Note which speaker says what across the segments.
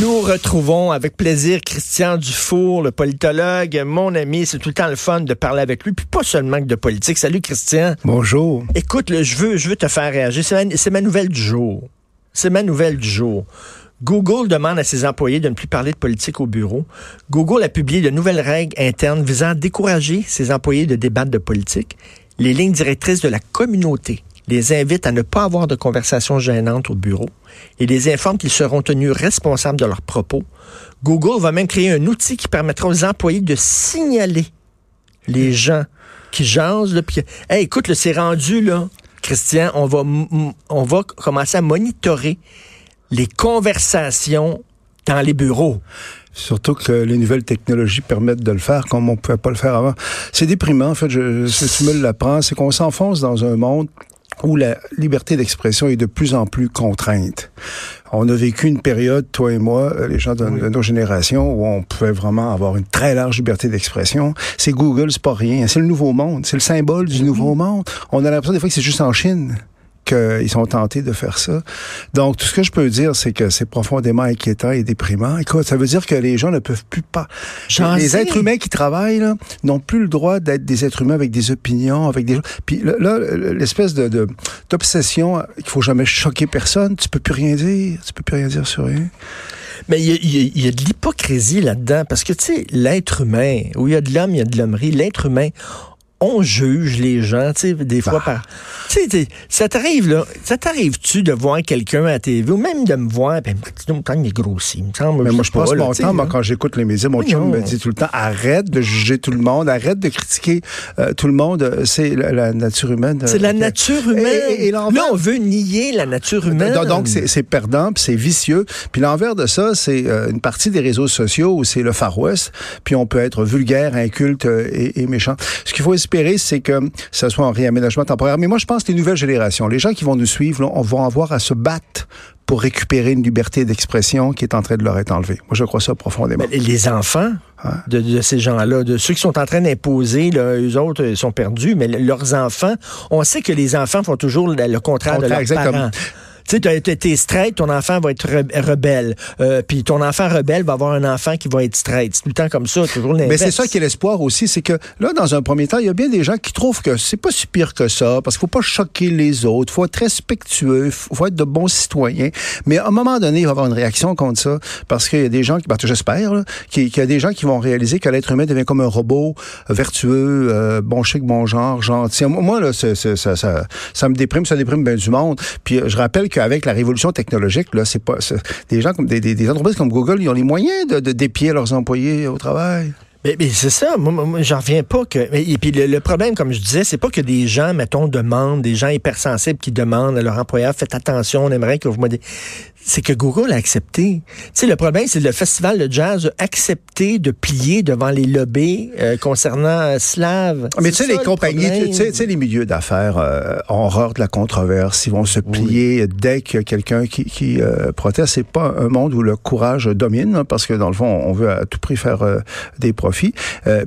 Speaker 1: Nous retrouvons avec plaisir Christian Dufour, le politologue, mon ami. C'est tout le temps le fun de parler avec lui, puis pas seulement que de politique. Salut Christian.
Speaker 2: Bonjour.
Speaker 1: Écoute, je veux, je veux te faire réagir. C'est ma, ma nouvelle du jour. C'est ma nouvelle du jour. Google demande à ses employés de ne plus parler de politique au bureau. Google a publié de nouvelles règles internes visant à décourager ses employés de débattre de politique. Les lignes directrices de la communauté les invite à ne pas avoir de conversations gênantes au bureau et les informe qu'ils seront tenus responsables de leurs propos. Google va même créer un outil qui permettra aux employés de signaler les gens qui jasent. Depuis... Hey, écoute, c'est rendu là, Christian, on va, on va commencer à monitorer les conversations dans les bureaux.
Speaker 2: Surtout que les nouvelles technologies permettent de le faire comme on ne pouvait pas le faire avant. C'est déprimant, en fait, je, si tu me l'apprends, c'est qu'on s'enfonce dans un monde où la liberté d'expression est de plus en plus contrainte. On a vécu une période, toi et moi, euh, les gens de, nos générations, où on pouvait vraiment avoir une très large liberté d'expression. C'est Google, c'est pas rien. C'est le nouveau monde. C'est le symbole du nouveau monde. On a l'impression des fois que c'est juste en Chine qu'ils sont tentés de faire ça. Donc, tout ce que je peux dire, c'est que c'est profondément inquiétant et déprimant. Écoute, ça veut dire que les gens ne peuvent plus pas... Les êtres humains qui travaillent n'ont plus le droit d'être des êtres humains avec des opinions, avec des... Puis là, l'espèce de d'obsession qu'il faut jamais choquer personne, tu peux plus rien dire, tu peux plus rien dire sur rien.
Speaker 1: Mais il y, y, a de l'hypocrisie là-dedans, parce que, tu sais, l'être humain, où il y a de l'homme, il y a de l'hommerie, l'être humain, on juge les gens, tu sais, des fois bah. par... Tu sais, ça t'arrive, là, ça t'arrive-tu de voir quelqu'un à la TV ou même de me voir, ben, dis temps, il est grossi, me semble.
Speaker 2: Mais moi, je passe mon temps, moi, quand j'écoute les médias, mon chum me dit tout le temps, arrête de juger tout le monde, arrête de critiquer euh, tout le monde, c'est la, nature humaine.
Speaker 1: C'est la nature humaine. Et, là, on veut nier la nature humaine.
Speaker 2: Donc, c'est perdant, puis c'est vicieux. Puis l'envers de ça, c'est euh, une partie des réseaux sociaux où c'est le Far West, puis on peut être vulgaire, inculte euh, et, et méchant. Ce qu'il faut espérer, c'est que ça soit un réaménagement temporaire. Mais moi, je pense que les nouvelles générations, les gens qui vont nous suivre, on va avoir à se battre pour récupérer une liberté d'expression qui est en train de leur être enlevée. Moi, je crois ça profondément.
Speaker 1: les enfants de, ces gens-là, de ceux qui sont en train d'imposer, eux autres ils sont perdus, mais leurs enfants, on sait que les enfants font toujours le, contraire, de leurs parents. Tu sais, t'es straight, ton enfant va être rebelle. Euh, puis ton enfant rebelle va avoir un enfant qui va être straight. C'est tout le temps comme ça, toujours l'inverse.
Speaker 2: Mais c'est ça qui est l'espoir aussi, c'est que là, dans un premier temps, il y a bien des gens qui trouvent que c'est pas si pire que ça, parce qu'il faut pas choquer les autres, faut être respectueux, faut être de bons citoyens. Mais à un moment donné, il va y avoir une réaction contre ça, parce qu'il y a des gens, qui, ben, j'espère, qu'il y a des gens qui vont réaliser que l'être humain devient comme un robot vertueux, euh, bon chic, bon genre, gentil. Moi, là, ça, ça, ça, me déprime, ça déprime bien du monde. Puis je rappelle que avec la révolution technologique, là, c'est pas des gens comme des, entreprises comme Google, ils ont les moyens de, dépier leurs employés au travail.
Speaker 1: Mais, c'est ça, moi, j'en reviens pas que. Et puis le, problème, comme je disais, c'est pas que des gens, mettons, demandent, des gens hypersensibles qui demandent à leur employeur, faites attention, on aimerait que vous me c'est que Google a accepté. Tu sais, le problème, c'est le festival de jazz a accepté de plier devant les lobbies euh, concernant euh, Slav.
Speaker 2: Mais tu sais, les compagnies, tu sais, les milieux d'affaires euh, ont horreur de la controverse. Ils vont se plier dès qu'il y a quelqu'un qui, qui proteste. C'est pas un monde où le courage domine, hein, parce que dans le fond, on veut à tout prix faire des profits.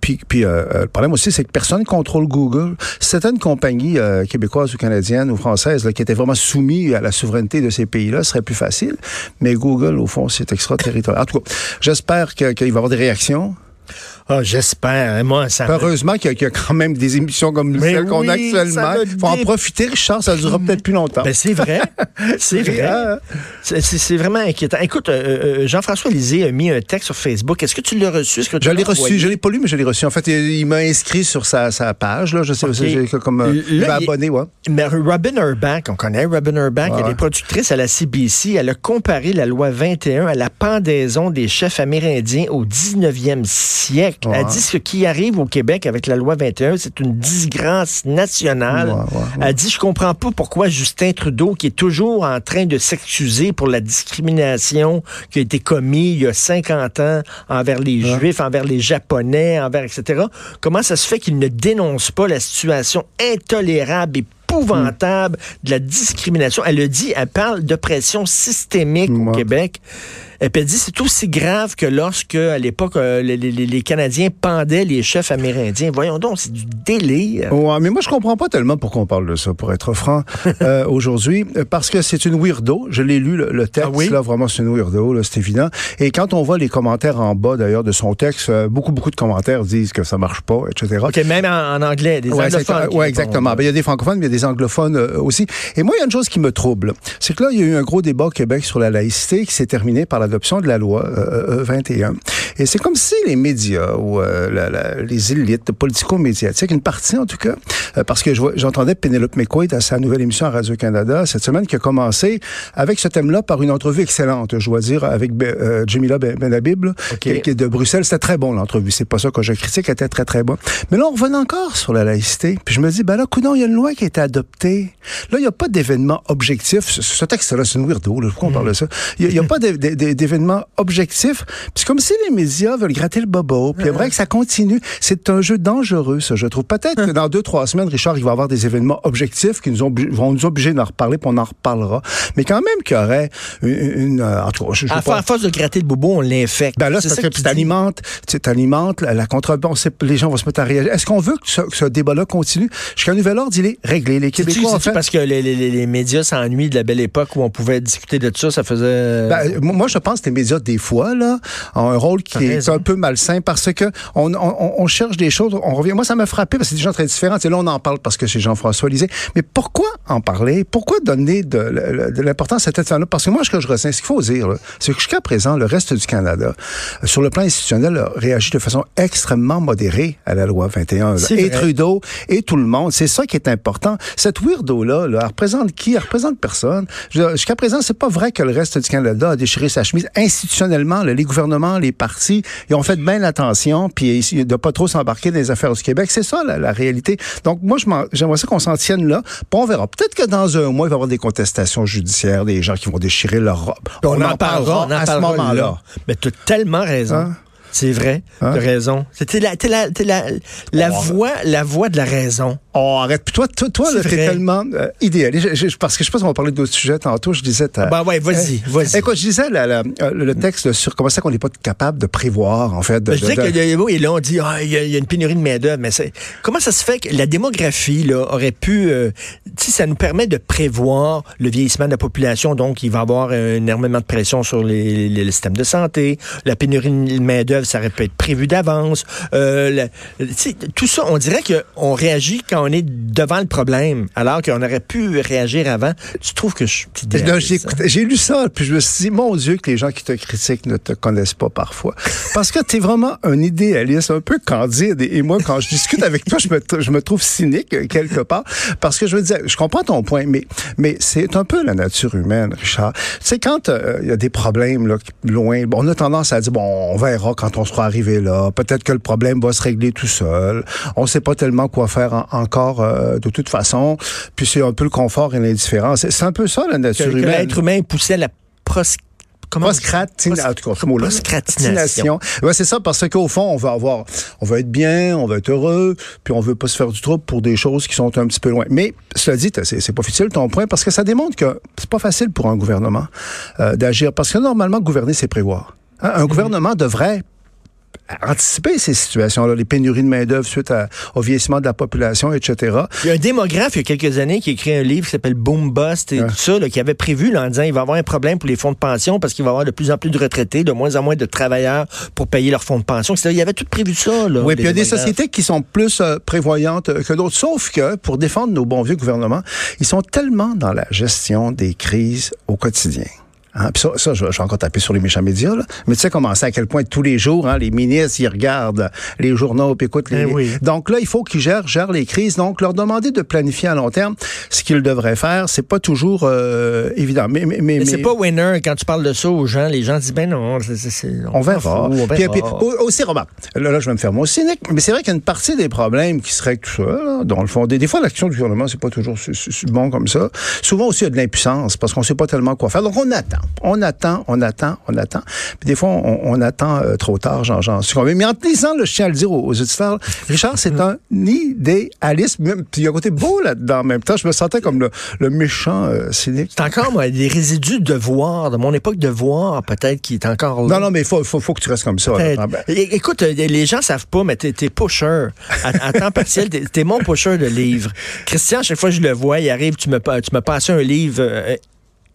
Speaker 2: puis, puis le problème aussi, c'est que personne contrôle Google. Certaines compagnies québécoises ou canadiennes ou françaises là, qui étaient vraiment soumises à la souveraineté de ces pays-là, serait plus facile mais Google, au fond, c'est extraterritorial. En tout cas, j'espère qu'il va y avoir des réactions.
Speaker 1: Ah, j'espère. Moi, ça.
Speaker 2: Heureusement qu'il y, a quand même des émissions comme celle qu'on a actuellement. Il faut en profiter, Richard. Ça durera peut-être plus longtemps.
Speaker 1: Ben, c'est vrai. c'est vrai. C'est vraiment inquiétant. Écoute, euh, euh, Jean-François Lisée a mis un texte sur Facebook. Est-ce que tu l'as reçu? Que
Speaker 2: je l'ai reçu. Je l'ai pas lu, mais je l'ai reçu. En fait, il, m'a inscrit sur sa, page. Là. Je sais, okay. comme euh, il m'a abonné. Ouais.
Speaker 1: Mais Robin Urbach, on connaît Robin Urbach, elle est productrice à la CBC. Elle a comparé la loi 21 à la pendaison des chefs amérindiens au 19e siècle. Elle dit ce qui arrive au Québec avec la loi 21, c'est une disgrâce nationale. Elle dit, je comprends pas pourquoi Justin Trudeau, qui est toujours en train de s'excuser pour la discrimination qui a été commise il y a 50 ans envers les Juifs, envers les Japonais, envers, etc., comment ça se fait qu'il ne dénonce pas la situation intolérable et épouvantable de la discrimination? Elle le dit, elle parle d'oppression systémique au Québec. Et puis elle dit c'est aussi grave que lorsque, à l'époque, euh, les, les- les Canadiens pendaient les chefs amérindiens. Voyons donc, c'est du délire.
Speaker 2: Ouais, mais moi, je comprends pas tellement pourquoi on parle de ça, pour être franc, euh, aujourd'hui. Euh, Parce que c'est une weirdo. Je l'ai lu, le, le texte,
Speaker 1: Ah oui?
Speaker 2: là, vraiment, c'est une weirdo, là, c'est évident. Et quand on voit les commentaires en bas, d'ailleurs, de son texte, euh, beaucoup, beaucoup de commentaires disent que ça marche pas, etc.
Speaker 1: OK, même en, en anglais, des
Speaker 2: Ouais,
Speaker 1: anglophones. répondent.
Speaker 2: exactement. Ben, il y a des francophones, mais il y a des anglophones euh, aussi. Et moi, il y a une chose qui me trouble. C'est que là, il y a eu un gros débat au Québec sur la laïcité qui s'est terminé par l'adoption de la loi euh, euh, 21. Et c'est comme si les médias ou euh, la- la- les élites politico-médiatiques, une partie en tout cas, euh, parce que je j'entendais Penelope McQuaid à sa nouvelle émission à Radio-Canada cette semaine qui a commencé avec ce thème-là par une entrevue excellente, je dois dire, avec euh, Jamila Ben- Benhabib, là,
Speaker 1: OK.
Speaker 2: qui, qui est de Bruxelles. C'était très bon l'entrevue. C'est pas ça que je critique, elle était très très bon. Mais là, on revenait encore sur la laïcité. Puis je me dis, ben là, coudonc, il y a une loi qui a été adoptée. Là, il n'y a pas d'événement objectif. Ce, ce texte-là, c'est une weirdo. Là. Pourquoi on parle de ça? Il n'y a, pas d'é- d'é- d'événement objectif. Puis c'est comme si les médias veulent gratter le bobo. Puis vrai que ça continue. C'est un jeu dangereux, ça, je trouve. Peut-être que dans deux, trois semaines, Richard, il va y avoir des événements objectifs qui nous ont, vont nous obliger d'en reparler, puis on en reparlera. Mais quand même qu'il y aurait une... une, euh, en tout cas, je, je
Speaker 1: À,
Speaker 2: pas-
Speaker 1: à force de gratter le bobo, on l'infecte.
Speaker 2: ben là,
Speaker 1: C'est
Speaker 2: parce que
Speaker 1: tu
Speaker 2: alimentes, tu alimentes la, la contrebande. Les gens vont se mettre à réagir. Est-ce qu'on veut que ce, ce débat-là continue? Jusqu'à nouvel ordre, il est réglé. Les Québécois, en fait...
Speaker 1: parce que les, les- les- les médias s'ennuient de la belle époque où on pouvait discuter de ça, ça faisait...
Speaker 2: Ben, moi, je pense que les médias, des fois, là, ont un rôle qui est un peu malsain parce que on, on, on cherche des choses, on revient. Moi, ça m'a frappé parce que c'est des gens très différents. Et là, on en parle parce que c'est Jean-François Lisée. Mais pourquoi en parler? Pourquoi donner de, l'importance à cette femme-là? Parce que moi, ce que je ressens, ce qu'il faut dire, c'est que jusqu'à présent, le reste du Canada, euh, sur le plan institutionnel, a réagi de façon extrêmement modérée à la loi 21. là.
Speaker 1: C'est
Speaker 2: Et
Speaker 1: vrai.
Speaker 2: Trudeau et tout le monde. C'est ça qui est important. Cette weirdo-là, là, elle représente qui? Elle représente personne. Jusqu'à présent, c'est pas vrai que le reste du Canada a déchiré sa chemise. Institutionnellement, là, les gouvernements, les partis, ils ont fait bien attention, puis de pas trop s'embarquer dans les affaires du Québec. C'est ça, la, la réalité. Donc, moi, j'aimerais ça qu'on s'en tienne là. Puis on verra. Peut-être que dans un mois, il va y avoir des contestations judiciaires, des gens qui vont déchirer leur robe.
Speaker 1: on, en parlera, on en
Speaker 2: à ce moment-là.
Speaker 1: là. Mais tu as tellement raison.
Speaker 2: Hein?
Speaker 1: C'est vrai,
Speaker 2: Hein?
Speaker 1: tu as raison. C'était la, t'es la, t'es la, la
Speaker 2: Oh.
Speaker 1: voix, la voix de la raison.
Speaker 2: Oh, arrête. Puis toi, toi, toi t'es tellement euh, idéaliste. Je- je- parce que je sais pas si on va parler d'autres sujets tantôt. Je disais... ta-
Speaker 1: Ben ouais, vas-y,
Speaker 2: Eh,
Speaker 1: vas-y.
Speaker 2: Écoute, je disais la- la- euh, le texte sur comment ça qu'on n'est pas capable de prévoir, en fait. de-
Speaker 1: Ben, je disais que euh, oui, là, on dit ah, il y, a- il y a une pénurie de main-d'œuvre, mais comment ça se fait que la démographie là, aurait pu euh, tu sais, ça nous permet de prévoir le vieillissement de la population, donc il va y avoir euh, énormément de pression sur les, les- le système de santé, la pénurie de main-d'œuvre, ça aurait pu être prévu d'avance. Euh, la- tu sais, tout ça, on dirait qu'on réagit quand on est devant le problème, alors qu'on aurait pu réagir avant. Tu trouves que je suis
Speaker 2: j'ai, lu ça, puis je me suis dit, mon Dieu, que les gens qui te critiquent ne te connaissent pas parfois. Parce que tu es vraiment un idéaliste, un peu candide. Et, moi, quand je discute avec toi, je me, je me trouve cynique, euh, quelque part. Parce que je veux dire, je comprends ton point, mais, mais c'est un peu la nature humaine, Richard. Tu sais, quand euh, il y a des problèmes là, loin, on a tendance à dire, bon, on verra quand on sera arrivé là. Peut-être que le problème va se régler tout seul. On sait pas tellement quoi faire en- encore euh, de toute façon. Puis c'est un peu le confort et l'indifférence. C'est, un peu ça, la nature
Speaker 1: que
Speaker 2: humaine.
Speaker 1: l'être humain poussait à la pros... comment-
Speaker 2: Proscratin-
Speaker 1: Pros-
Speaker 2: en tout cas, ce mot-là.
Speaker 1: proscratination.
Speaker 2: Ouais, c'est ça, parce qu'au fond, on veut avoir, on veut être bien, on veut être heureux, puis on veut pas se faire du trouble pour des choses qui sont un petit peu loin. Mais, cela dit, c'est pas futile ton point, parce que ça démontre que c'est pas facile pour un gouvernement euh, d'agir, parce que normalement, gouverner, c'est prévoir. Hein, Un gouvernement devrait anticiper ces situations-là, les pénuries de main-d'œuvre suite à- au vieillissement de la population, etc.
Speaker 1: Il y a un démographe, il y a quelques années, qui a écrit un livre qui s'appelle Boom Bust et
Speaker 2: Ouais.
Speaker 1: tout ça, là, qui avait prévu là, en disant il va y avoir un problème pour les fonds de pension parce qu'il va y avoir de plus en plus de retraités, de moins en moins de travailleurs pour payer leurs fonds de pension. Il y avait tout prévu ça. Là,
Speaker 2: Oui, puis il y a des sociétés qui sont plus euh, prévoyantes que d'autres. Sauf que, pour défendre nos bons vieux gouvernements, ils sont tellement dans la gestion des crises au quotidien. Hein, puis ça, ça je, vais encore taper sur les méchants médias, là. mais tu sais comment c'est à quel point tous les jours, hein, les ministres, ils regardent les journaux, puis écoutent les...
Speaker 1: Eh oui.
Speaker 2: Donc là, il faut qu'ils gèrent, gèrent les crises. Donc, leur demander de planifier à long terme, ce qu'ils devraient faire, c'est pas toujours euh, évident. Mais, mais, mais,
Speaker 1: Mais c'est
Speaker 2: mais-
Speaker 1: pas winner quand tu parles de ça aux gens. Les gens disent ben non, c'est- c'est- c'est-
Speaker 2: on verra.
Speaker 1: fout, on
Speaker 2: Puis,
Speaker 1: verra.
Speaker 2: puis, au- aussi, remarque, là, là, je vais me faire mon cynique, mais c'est vrai qu'il y a une partie des problèmes qui seraient tout ça, là, dans le fond. Des, des fois, l'action du gouvernement, c'est pas toujours bon comme ça. Souvent aussi, il y a de l'impuissance, parce qu'on sait pas tellement quoi faire. Donc, on attend. On attend, on attend, on attend. Puis des fois, on, on attend euh, trop tard, j'en j'en suis convaincu. Mais en te lisant, là, je tiens à le dire aux, aux auditeurs, Richard, c'est un idéaliste. Même- Puis il y a un côté beau là-dedans en même temps. Je me sentais comme le, le méchant euh, cynique.
Speaker 1: C'est encore, moi, des résidus de devoir, de mon époque de voir, peut-être, qui est encore là.
Speaker 2: Non, non, mais il faut, faut, faut que tu restes comme ça. Là. Ben,
Speaker 1: Écoute, euh, les gens savent pas, mais t'es, t'es pusher. À, à temps partiel, t'es, t'es mon pusher de livres. Christian, chaque fois que je le vois, il arrive, tu me, tu me passes un livre euh,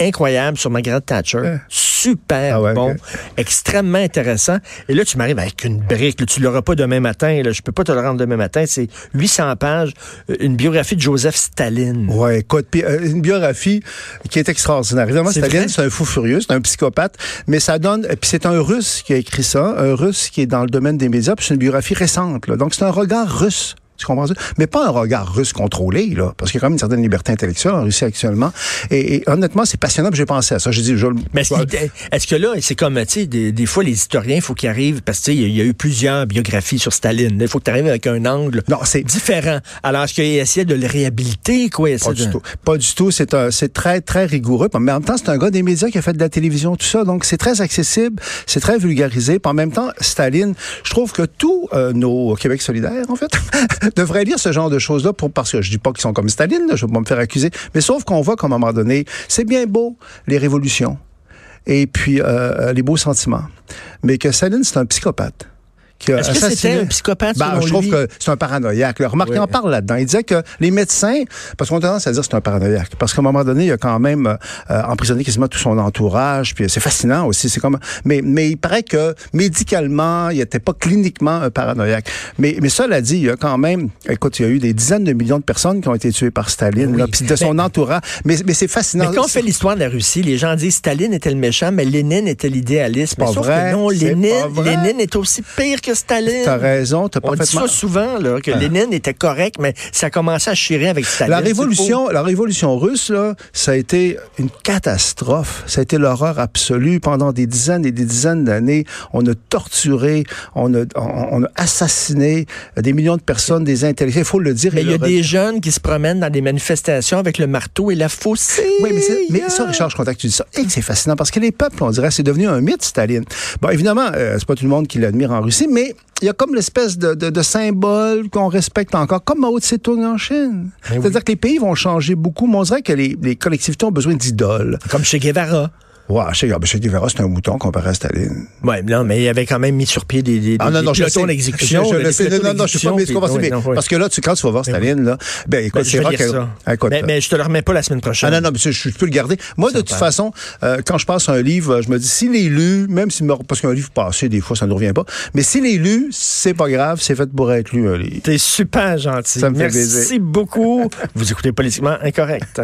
Speaker 1: incroyable sur Margaret Thatcher.
Speaker 2: Ouais.
Speaker 1: Super
Speaker 2: Ah ouais,
Speaker 1: bon, extrêmement intéressant. Et là, tu m'arrives avec une brique. là, tu l'auras pas demain matin. Là, je peux pas te le rendre demain matin. C'est 800 pages, euh, une biographie de Joseph Staline.
Speaker 2: Ouais, écoute, euh, une biographie qui est extraordinaire. Évidemment,
Speaker 1: C'est
Speaker 2: Staline, c'est un fou furieux, c'est un psychopathe, mais ça donne, puis c'est un Russe qui a écrit ça, un Russe qui est dans le domaine des médias, puis c'est une biographie récente. là. Donc c'est un regard russe. Tu comprends ça? Mais pas un regard russe contrôlé, là, parce qu'il y a quand même une certaine liberté intellectuelle en Russie actuellement. Et, et honnêtement, c'est passionnant, puis j'ai pensé à ça. J'ai dit, je,
Speaker 1: Mais est-ce, qu'il- est-ce que là, c'est comme, tu sais, des, des fois, les historiens, il faut qu'ils arrivent, parce que, tu sais, il y y a eu plusieurs biographies sur Staline. Il faut que tu arrives avec un angle
Speaker 2: Non, c'est
Speaker 1: différent. Alors, est-ce qu'il essaie de le réhabiliter, quoi?
Speaker 2: Pas du
Speaker 1: de-
Speaker 2: tout. Pas du tout. C'est un, c'est très, très rigoureux. Mais en même temps, c'est un gars des médias qui a fait de la télévision, tout ça. Donc, c'est très accessible, c'est très vulgarisé. Puis en même temps, Staline, je trouve que tous euh, nos Québec solidaires, en fait, devraient lire ce genre de choses-là pour, parce que je dis pas qu'ils sont comme Staline, je vais pas me faire accuser. Mais sauf qu'on voit qu'à un moment donné, c'est bien beau, les révolutions. Et puis, euh, les beaux sentiments. Mais que Staline, c'est un psychopathe. Qui a
Speaker 1: Est-ce que c'était un psychopathe,
Speaker 2: Ben,
Speaker 1: selon
Speaker 2: je trouve
Speaker 1: lui?
Speaker 2: que c'est un paranoïaque. là. Remarque,
Speaker 1: Oui.
Speaker 2: en parle là-dedans. Il disait que les médecins, parce qu'on a tendance à dire que c'est un paranoïaque, parce qu'à un moment donné, il a quand même euh, emprisonné quasiment tout son entourage, puis c'est fascinant aussi. C'est comme, mais, mais il paraît que médicalement, il n'était pas cliniquement un paranoïaque. Mais, mais cela dit, il y a quand même, écoute, il y a eu des dizaines de millions de personnes qui ont été tuées par Staline,
Speaker 1: Oui.
Speaker 2: là, puis de son entourage. Mais, mais c'est fascinant.
Speaker 1: Mais quand on fait l'histoire de la Russie, les gens disent Staline était le méchant, mais Lénine était l'idéaliste. Mais
Speaker 2: pas
Speaker 1: sauf
Speaker 2: vrai,
Speaker 1: que non, Lénine. Lénine est aussi pire que Staline.
Speaker 2: T'as raison, t'as
Speaker 1: On dit
Speaker 2: parfaitement.
Speaker 1: ça souvent, là, que Lénine était correct, mais ça a commencé à chirer avec Staline.
Speaker 2: La révolution, la révolution russe, là, ça a été une catastrophe. Ça a été l'horreur absolue. Pendant des dizaines et des dizaines d'années, on a torturé, on a, on, on a assassiné des millions de personnes, des intellectuels. Il faut le dire.
Speaker 1: Mais il y a des jeunes qui se promènent dans des manifestations avec le marteau et la faucille.
Speaker 2: Oui, mais, ça, Richard, je contacte, tu dis ça. Et que c'est fascinant parce que les peuples, on dirait, c'est devenu un mythe, Staline. Bon, évidemment, euh, c'est pas tout le monde qui l'admire en Russie, mais il y a comme l'espèce de, de, de symbole qu'on respecte encore, comme Mao Tse-tung en Chine.
Speaker 1: Oui.
Speaker 2: C'est-à-dire que les pays vont changer beaucoup, mais on dirait que les, les collectivités ont besoin d'idoles.
Speaker 1: Comme chez Guevara.
Speaker 2: Ouais, je sais, ah, ben, Che Guevara, c'est un mouton comparé à Staline.
Speaker 1: Oui, non, mais il avait quand même mis sur pied des, des,
Speaker 2: Ah non, non,
Speaker 1: pelotons d'exécution.
Speaker 2: Je- je
Speaker 1: pelotons
Speaker 2: Non, non, je suis pas comprends,
Speaker 1: oui, non,
Speaker 2: parce que là, tu, quand tu vas voir
Speaker 1: Mais
Speaker 2: Staline, là, ben, écoute,
Speaker 1: Ben, je
Speaker 2: c'est vrai que. Ah, écoute,
Speaker 1: mais, mais je te le remets pas la semaine prochaine.
Speaker 2: Ah non, non, mais je, peux le garder. Moi, de toute façon, euh, quand je passe un livre, je me dis, s'il est lu, même si, parce qu'un livre passé, des fois, ça ne nous revient pas, mais s'il est lu, c'est pas grave, c'est fait pour être lu, un livre.
Speaker 1: T'es super gentil.
Speaker 2: Ça me fait
Speaker 1: Merci beaucoup. Vous écoutez Politiquement Incorrect.